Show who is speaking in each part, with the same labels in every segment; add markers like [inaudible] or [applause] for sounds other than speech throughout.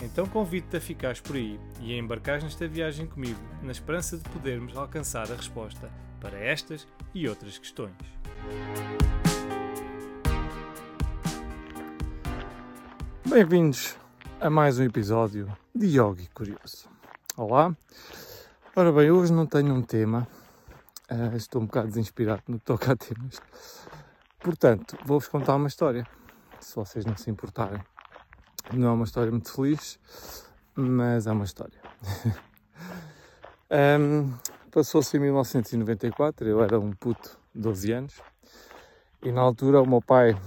Speaker 1: Então convido-te a ficares por aí e a embarcares nesta viagem comigo, na esperança de podermos alcançar a resposta para estas e outras questões. Bem-vindos a mais um episódio de Yogi Curioso. Olá! Ora bem, hoje não tenho um tema, uh, estou um bocado desinspirado no que toca a temas, portanto, vou-vos contar uma história, se vocês não se importarem. Não é uma história muito feliz, mas é uma história. [laughs] um, Passou-se em 1994, eu era um puto de 12 anos, e na altura o meu pai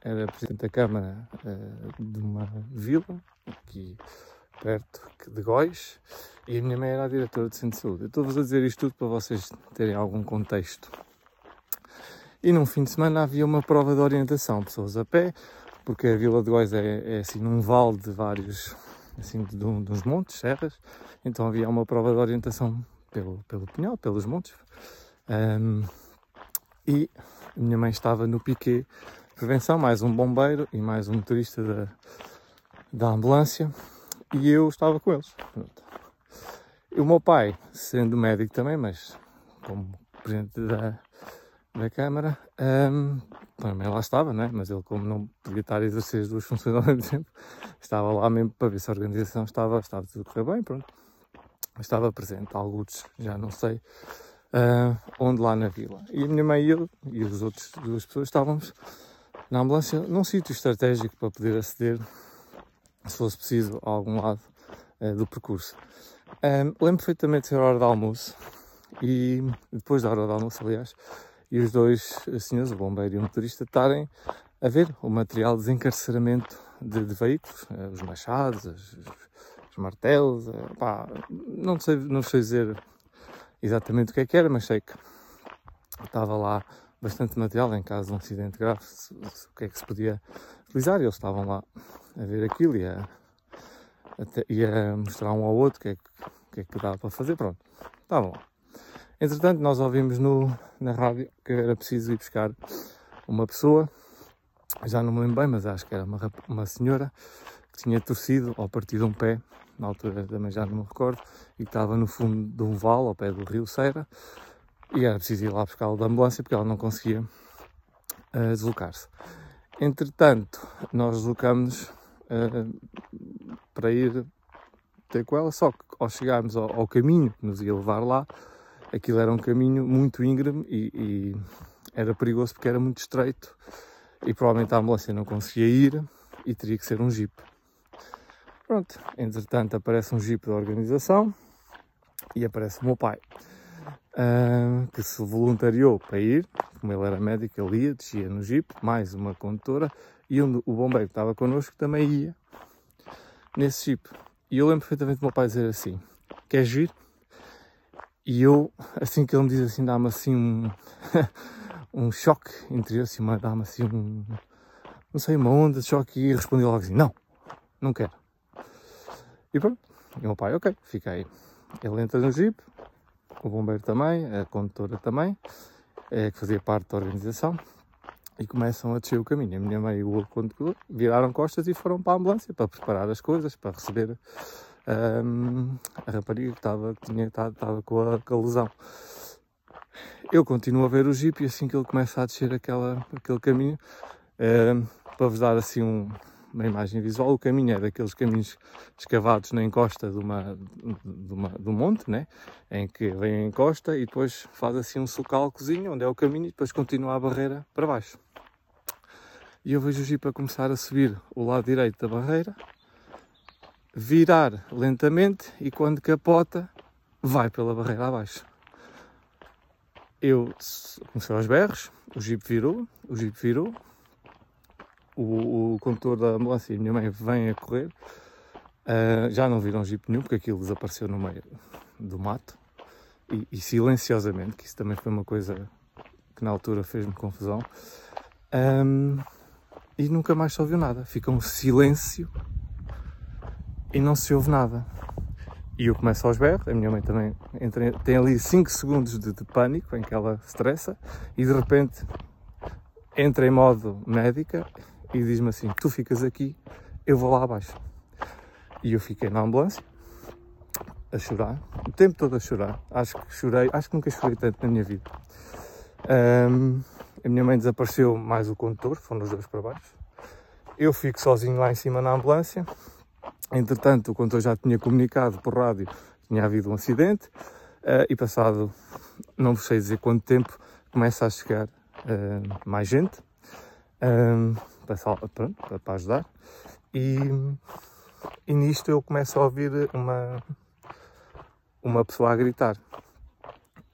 Speaker 1: era presidente da Câmara uh, de uma vila, aqui perto de Góis, e a minha mãe era a diretora de centro de saúde. Eu estou-vos a dizer isto tudo para vocês terem algum contexto. E num fim de semana havia uma prova de orientação, pessoas a pé, porque a Vila de Góis é, é assim num vale de vários, assim de, de, uns montes, serras, então havia uma prova de orientação pelo, pelo Pinhal, pelos montes. Um, e a minha mãe estava no piquet prevenção, mais um bombeiro e mais um motorista da, da ambulância, e eu estava com eles. E o meu pai, sendo médico também, mas como presidente da, da Câmara, um, também lá estava, né? mas ele, como não podia estar a exercer as duas funções ao mesmo tempo, [laughs] estava lá mesmo para ver se a organização estava, estava tudo a correr bem, pronto. Estava presente, alguns já não sei uh, onde lá na vila. E a minha mãe e eu, e as outras duas pessoas, estávamos na ambulância num sítio estratégico para poder aceder, se fosse preciso, a algum lado uh, do percurso. Um, lembro perfeitamente de ser a hora de almoço e depois da hora de almoço, aliás, e os dois senhores, o bombeiro e o motorista, estarem a ver o material de desencarceramento de, de veículos, eh, os machados, os, os martelos, eh, pá, não sei, não sei dizer exatamente o que é que era, mas sei que estava lá bastante material em caso de um acidente grave, se, se, o que é que se podia utilizar, e eles estavam lá a ver aquilo e a, a, e a mostrar um ao outro o que é que, que, é que dava para fazer, pronto, estavam lá. Entretanto, nós ouvimos no, na rádio que era preciso ir buscar uma pessoa, já não me lembro bem, mas acho que era uma, uma senhora que tinha torcido ou partido um pé, na altura também já não me recordo, e estava no fundo de um vale, ao pé do rio Ceira, e era preciso ir lá buscá-la da ambulância porque ela não conseguia uh, deslocar-se. Entretanto, nós deslocamos uh, para ir ter com ela, só que ao chegarmos ao, ao caminho que nos ia levar lá, aquilo era um caminho muito íngreme e, e, era perigoso porque era muito estreito e provavelmente a ambulância não conseguia ir e teria que ser um jeep. Pronto, entretanto aparece um jeep da organização e aparece o meu pai, uh, que se voluntariou para ir, como ele era médico, ele ia, descia no jeep, mais uma condutora, e um, o bombeiro que estava connosco também ia nesse jeep. E eu lembro perfeitamente do meu pai dizer assim, queres vir? E eu, [laughs] assim que ele me diz assim, dá-me assim um, [laughs] um choque interior, assim, dá-me assim um, não sei, uma onda de choque e respondi logo assim, não, não quero. E pronto, e o meu pai, ok, fica aí. Ele entra no jeep, o bombeiro também, a condutora também, é, que fazia parte da organização, e começam a descer o caminho. A minha mãe e o condutor viraram costas e foram para a ambulância para preparar as coisas, para receber um, a rapariga que estava, tinha, estava, com, a, com a lesão. Eu continuo a ver o jeep e assim que ele começa a descer aquela, aquele caminho, um, para vos dar assim um, uma imagem visual, o caminho é daqueles caminhos escavados na encosta de, uma, de, uma, um monte, né? em que vem a encosta e depois faz assim um socalcozinho, onde é o caminho, e depois continua a barreira para baixo. E eu vejo o jeep a começar a subir o lado direito da barreira, virar lentamente e quando capota, vai pela barreira abaixo. Eu comecei aos berros, o jeep virou, o jeep virou, o, o condutor da ambulância e a minha mãe vêm a correr. Uh, já não viram jeep nenhum porque aquilo desapareceu no meio do mato e, e silenciosamente, que isso também foi uma coisa que na altura fez-me confusão. Um, e nunca mais se ouviu nada. Fica um silêncio e não se ouve nada. E eu começo aos berros, a minha mãe também entra, tem ali 5 segundos de, de, pânico em que ela estressa e de repente entra em modo médica e diz-me assim: Tu ficas aqui, eu vou lá abaixo. E eu fiquei na ambulância a chorar, o tempo todo a chorar. Acho que chorei, acho que nunca chorei tanto na minha vida. Um, a minha mãe desapareceu mais o condutor, foram os dois para baixo. Eu fico sozinho lá em cima na ambulância. Entretanto, o condutor já tinha comunicado por rádio que tinha havido um acidente uh, e passado, não sei dizer quanto tempo, começa a chegar uh, mais gente um, para, para ajudar. E, e nisto eu começo a ouvir uma, uma pessoa a gritar.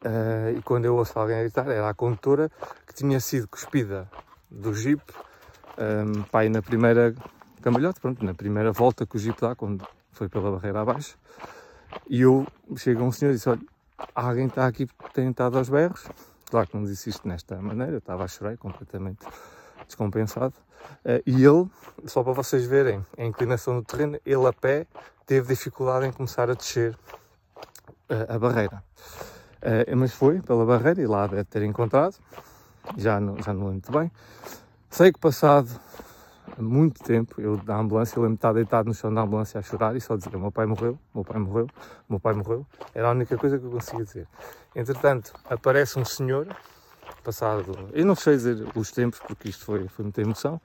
Speaker 1: Uh, e quando eu ouço alguém a gritar, era a condutora que tinha sido cuspida do jeep, um, pai, na primeira cambalhota, pronto, na primeira volta que o jeep dá, quando foi pela barreira abaixo. E eu chego a um senhor e disse: Olha, alguém está aqui tem estado aos berros. Claro que não disse isto desta maneira, eu estava a chorar completamente descompensado. Uh, e ele, só para vocês verem a inclinação do terreno, ele a pé teve dificuldade em começar a descer uh, a barreira. Uh, mas foi pela barreira e lá deve ter encontrado, já não, já não lembro muito bem. Sei que passado muito tempo, eu da ambulância, eu lembro de estar deitado no chão da ambulância a chorar e só dizer: meu pai morreu, meu pai morreu, meu pai morreu. Era a única coisa que eu conseguia dizer. Entretanto, aparece um senhor passado, eu não sei dizer os tempos porque isto foi, foi muita emoção,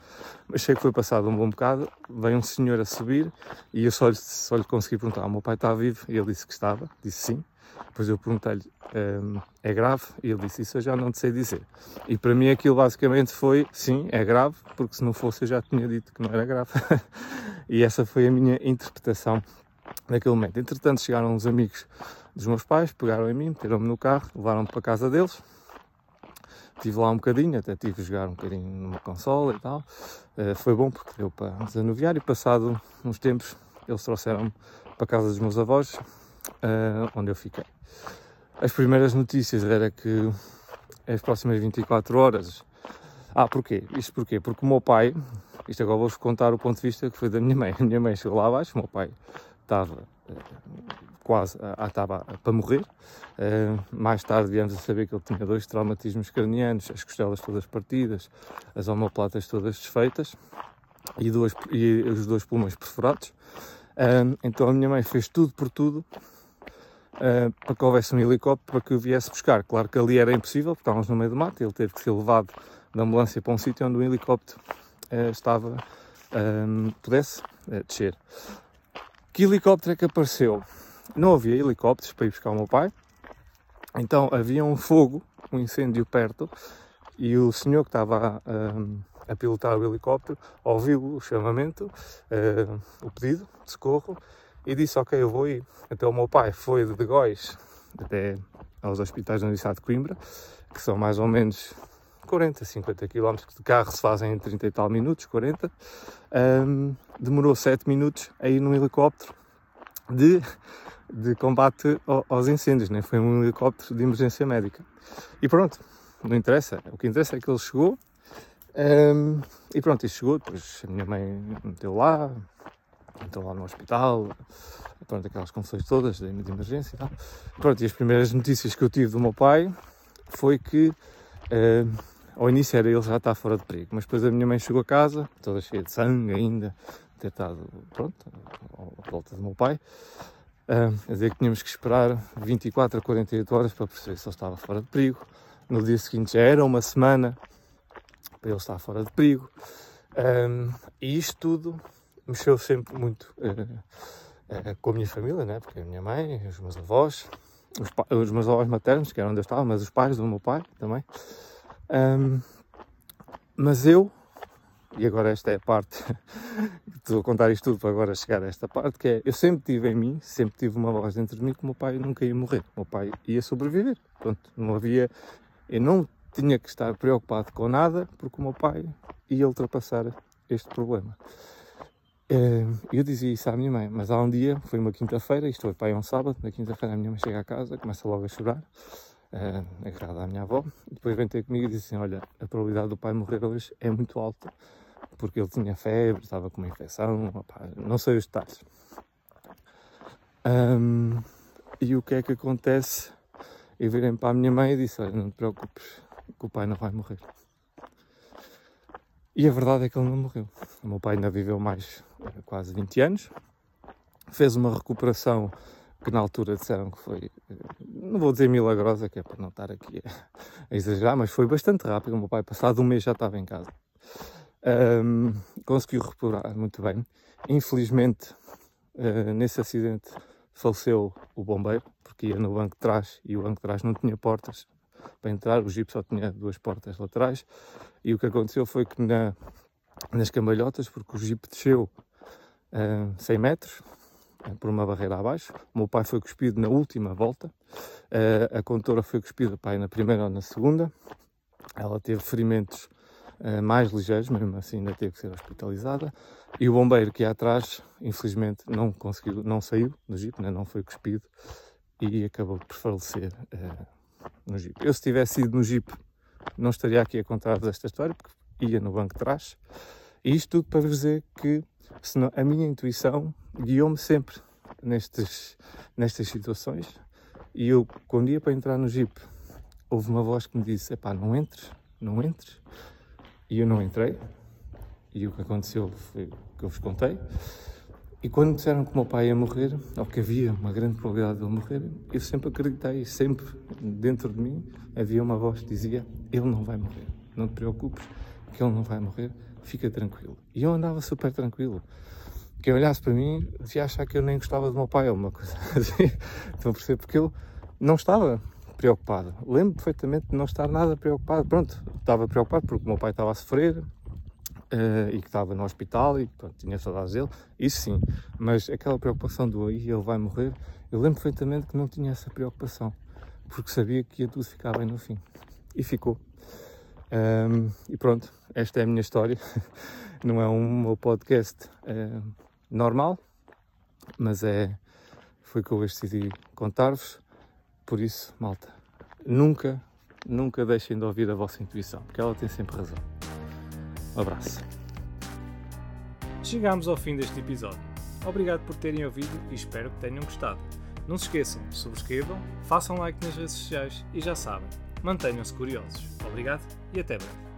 Speaker 1: mas sei que foi passado um bom bocado, veio um senhor a subir e eu só só lhe consegui perguntar, meu pai está vivo? E ele disse que estava, disse sim. Depois eu perguntei-lhe, ehm, é grave? E ele disse, isso eu já não te sei dizer. E para mim aquilo basicamente foi, sim, é grave, porque se não fosse eu já tinha dito que não era grave. [laughs] e essa foi a minha interpretação naquele momento. Entretanto chegaram uns amigos dos meus pais, pegaram em mim, meteram-me no carro, levaram-me para a casa deles, Estive lá um bocadinho, até tive a jogar um bocadinho numa consola e tal. Uh, foi bom porque deu para desanuviar e passado uns tempos eles trouxeram-me para a casa dos meus avós, uh, onde eu fiquei. As primeiras notícias era que as próximas 24 horas. Ah, porquê? Isto porquê? Porque o meu pai, isto agora vou-vos contar o ponto de vista que foi da minha mãe. A minha mãe chegou lá abaixo, o meu pai estava uh, quase estava para morrer. Uh, mais tarde viemos a saber que ele tinha dois traumatismos cranianos, as costelas todas partidas, as omoplatas todas desfeitas e, duas, e os dois pulmões perfurados. Uh, então a minha mãe fez tudo por tudo uh, para que houvesse um helicóptero para que eu viesse buscar. Claro que ali era impossível, porque estávamos no meio do mato, ele teve que ser levado da ambulância para um sítio onde o helicóptero estava, pudesse descer. Que helicóptero é que apareceu? não havia helicópteros para ir buscar o meu pai, então havia um fogo, um incêndio perto, e o senhor que estava a, a pilotar o helicóptero ouviu o chamamento, uh, o pedido de socorro, e disse: Ok, eu vou ir. Então o meu pai foi de Góis até aos hospitais da Universidade de Coimbra, que são mais ou menos 40, 50 km de carro, se fazem em 30 e tal minutos, 40. Um, demorou 7 minutos a ir num helicóptero de de combate aos incêndios, né? foi um helicóptero de emergência médica. E pronto, não interessa, o que interessa é que ele chegou um, e pronto, ele chegou, depois a minha mãe meteu lá, meteu lá no hospital, pronto, aquelas confusões todas de, emergência e tal. Pronto, e as primeiras notícias que eu tive do meu pai foi que ao início era ele já está fora de perigo, mas depois a minha mãe chegou a casa, toda cheia de sangue ainda, ter estado, pronto, à volta do meu pai, quer dizer que tínhamos que esperar 24 a 48 horas para perceber se ele estava fora de perigo. No dia seguinte já era uma semana para ele estar fora de perigo. Um, e isto tudo mexeu sempre muito uh, uh, com a minha família, né? porque a minha mãe, os meus avós, os, os, meus avós maternos, que era onde eu estava, mas os pais do meu pai também. Um, mas eu e agora esta é a parte, [laughs] estou a contar isto tudo para agora chegar a esta parte, que é, eu sempre tive em mim, sempre tive uma voz dentro de mim que o meu pai nunca ia morrer, o meu pai ia sobreviver, pronto, não havia, eu não tinha que estar preocupado com nada, porque o meu pai ia ultrapassar este problema. E eu dizia isso à minha mãe, mas há um dia, foi uma quinta-feira, isto foi para aí um sábado, na quinta-feira a minha mãe chega a casa, começa logo a chorar, uh, agarrada à minha avó, e depois vem ter comigo e diz assim, olha, a probabilidade do pai morrer hoje é muito alta, porque ele tinha febre, estava com uma infecção, opa, não sei os detalhes. Um, e o que é que acontece? Eu virei para a minha mãe e disse: Olha, não te preocupes, que o pai não vai morrer. E a verdade é que ele não morreu. O meu pai ainda viveu mais eh, quase 20 anos, fez uma recuperação que na altura disseram que foi, eh, não vou dizer milagrosa, que é para não estar aqui a, exagerar, mas foi bastante rápido. O meu pai, passado um mês, já estava em casa. Um, conseguiu recuperar muito bem. Infelizmente, uh, nesse acidente, faleceu o bombeiro, porque ia no banco de trás e o banco de trás não tinha portas para entrar, o Jeep só tinha duas portas laterais. E o que aconteceu foi que na, nas cambalhotas, porque o Jeep desceu uh, 100 metros, uh, por uma barreira abaixo, o meu pai foi cuspido na última volta, uh, a condutora foi cuspida pai na primeira ou na segunda, ela teve ferimentos mais ligeiros, mesmo assim ainda teve que ser hospitalizada. E o bombeiro que ia atrás, infelizmente, não conseguiu, não saiu do Jeep, né? não foi cuspido e acabou por falecer no Jeep. Eu, se tivesse ido no Jeep, não estaria aqui a contar-vos esta história, porque ia no banco de trás. E isto tudo para vos dizer que senão, a minha intuição guiou-me sempre nestes, nestas situações. E eu, quando ia para entrar no Jeep, houve uma voz que me disse: Epá, não entres, não entres. E eu não entrei. E o que aconteceu foi o que eu vos contei. E quando disseram que o meu pai ia morrer, ou que havia uma grande probabilidade de ele morrer, eu sempre acreditei, sempre dentro de mim havia uma voz que dizia: Ele não vai morrer, não te preocupes, que ele não vai morrer, fica tranquilo. E eu andava super tranquilo. Quem olhasse para mim devia achar que eu nem gostava do meu pai, ou uma coisa [laughs] assim. Estão a perceber? Porque eu não estava preocupado. Lembro perfeitamente de não estar nada preocupado. Pronto, estava preocupado porque o meu pai estava a sofrer uh, e que estava no hospital e pronto, tinha saudades dele. Isso sim, mas aquela preocupação do aí ele vai morrer, eu lembro perfeitamente que não tinha essa preocupação porque sabia que ia tudo ficar bem no fim. E ficou. Um, e pronto, esta é a minha história. [laughs] Não é um meu podcast normal, mas é foi que eu decidi contar-vos. Por isso, malta, nunca, nunca deixem de ouvir a vossa intuição, porque ela tem sempre razão. Um abraço.
Speaker 2: Chegamos ao fim deste episódio. Obrigado por terem ouvido e espero que tenham gostado. Não se esqueçam, subscrevam, façam like nas redes sociais e já sabem, mantenham-se curiosos. Obrigado e até breve.